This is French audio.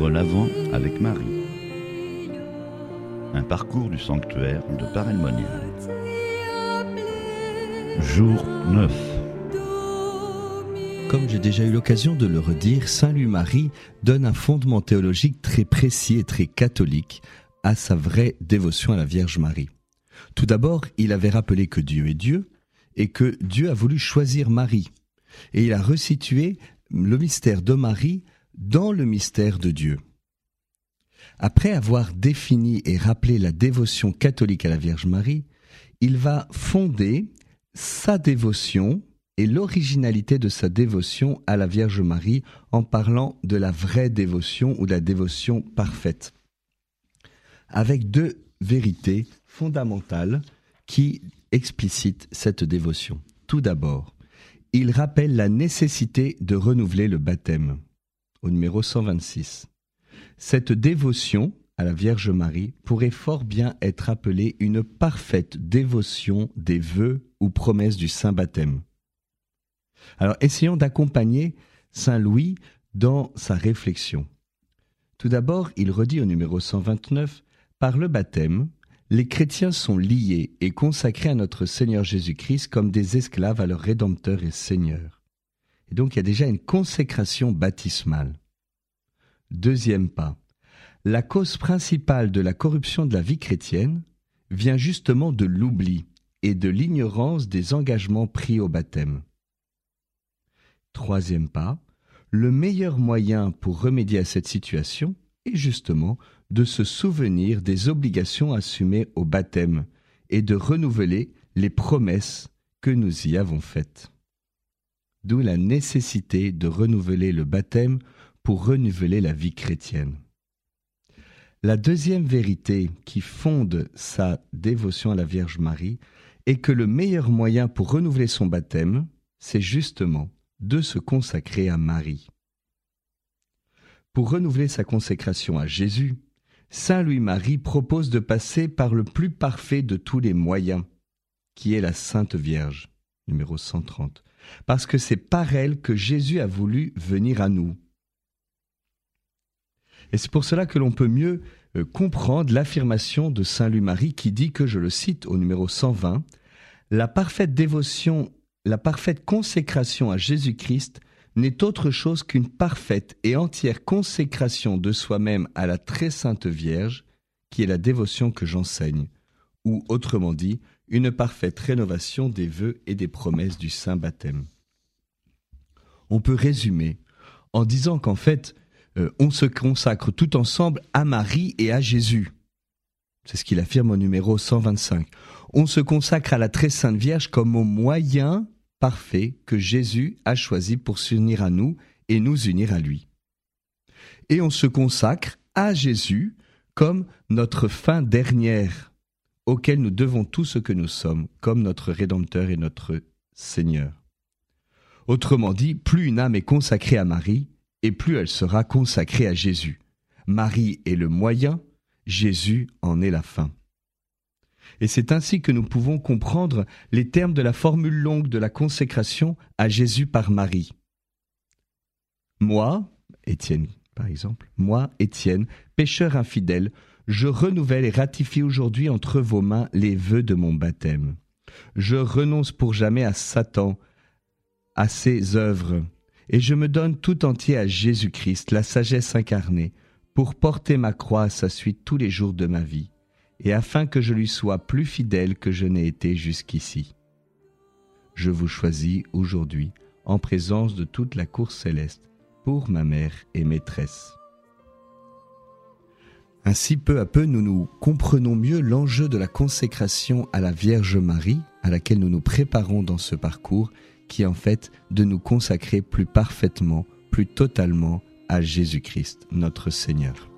Vivre l'Avent avec Marie. Un parcours du sanctuaire de Paray-le-Monial. Jour 9. Comme j'ai déjà eu l'occasion de le redire, Saint Louis-Marie donne un fondement théologique très précis et très catholique à sa vraie dévotion à la Vierge Marie. Tout d'abord, il avait rappelé que Dieu est Dieu et que Dieu a voulu choisir Marie. Et il a resitué le mystère de Marie dans le mystère de Dieu. Après avoir défini et rappelé la dévotion catholique à la Vierge Marie, il va fonder sa dévotion et l'originalité de sa dévotion à la Vierge Marie en parlant de la vraie dévotion ou la dévotion parfaite. Avec deux vérités fondamentales qui explicitent cette dévotion. Tout d'abord, il rappelle la nécessité de renouveler le baptême au numéro 126. Cette dévotion à la Vierge Marie pourrait fort bien être appelée une parfaite dévotion des vœux ou promesses du Saint Baptême. Alors essayons d'accompagner Saint Louis dans sa réflexion. Tout d'abord, il redit au numéro 129, Par le baptême, les chrétiens sont liés et consacrés à notre Seigneur Jésus-Christ comme des esclaves à leur Rédempteur et Seigneur. Et donc il y a déjà une consécration baptismale. Deuxième pas. La cause principale de la corruption de la vie chrétienne vient justement de l'oubli et de l'ignorance des engagements pris au baptême. Troisième pas. Le meilleur moyen pour remédier à cette situation est justement de se souvenir des obligations assumées au baptême et de renouveler les promesses que nous y avons faites. D'où la nécessité de renouveler le baptême pour renouveler la vie chrétienne. La deuxième vérité qui fonde sa dévotion à la Vierge Marie est que le meilleur moyen pour renouveler son baptême, c'est justement de se consacrer à Marie. Pour renouveler sa consécration à Jésus, Saint Louis-Marie propose de passer par le plus parfait de tous les moyens, qui est la Sainte Vierge, numéro 130, parce que c'est par elle que Jésus a voulu venir à nous. Et c'est pour cela que l'on peut mieux euh, comprendre l'affirmation de Saint Louis-Marie qui dit que, je le cite au numéro 120, la parfaite dévotion, la parfaite consécration à Jésus-Christ n'est autre chose qu'une parfaite et entière consécration de soi-même à la très sainte Vierge, qui est la dévotion que j'enseigne, ou autrement dit, une parfaite rénovation des vœux et des promesses du Saint Baptême. On peut résumer en disant qu'en fait, euh, on se consacre tout ensemble à Marie et à Jésus. C'est ce qu'il affirme au numéro 125. On se consacre à la très sainte Vierge comme au moyen parfait que Jésus a choisi pour s'unir à nous et nous unir à lui. Et on se consacre à Jésus comme notre fin dernière, auquel nous devons tout ce que nous sommes, comme notre Rédempteur et notre Seigneur. Autrement dit, plus une âme est consacrée à Marie, et plus elle sera consacrée à Jésus. Marie est le moyen, Jésus en est la fin. Et c'est ainsi que nous pouvons comprendre les termes de la formule longue de la consécration à Jésus par Marie. Moi, Étienne par exemple, moi, Étienne, pécheur infidèle, je renouvelle et ratifie aujourd'hui entre vos mains les vœux de mon baptême. Je renonce pour jamais à Satan, à ses œuvres, et je me donne tout entier à Jésus-Christ, la sagesse incarnée, pour porter ma croix à sa suite tous les jours de ma vie et afin que je lui sois plus fidèle que je n'ai été jusqu'ici. Je vous choisis aujourd'hui en présence de toute la cour céleste pour ma mère et maîtresse. Ainsi, peu à peu, nous nous comprenons mieux l'enjeu de la consécration à la Vierge Marie, à laquelle nous nous préparons dans ce parcours, qui est en fait de nous consacrer plus parfaitement, plus totalement à Jésus-Christ, notre Seigneur.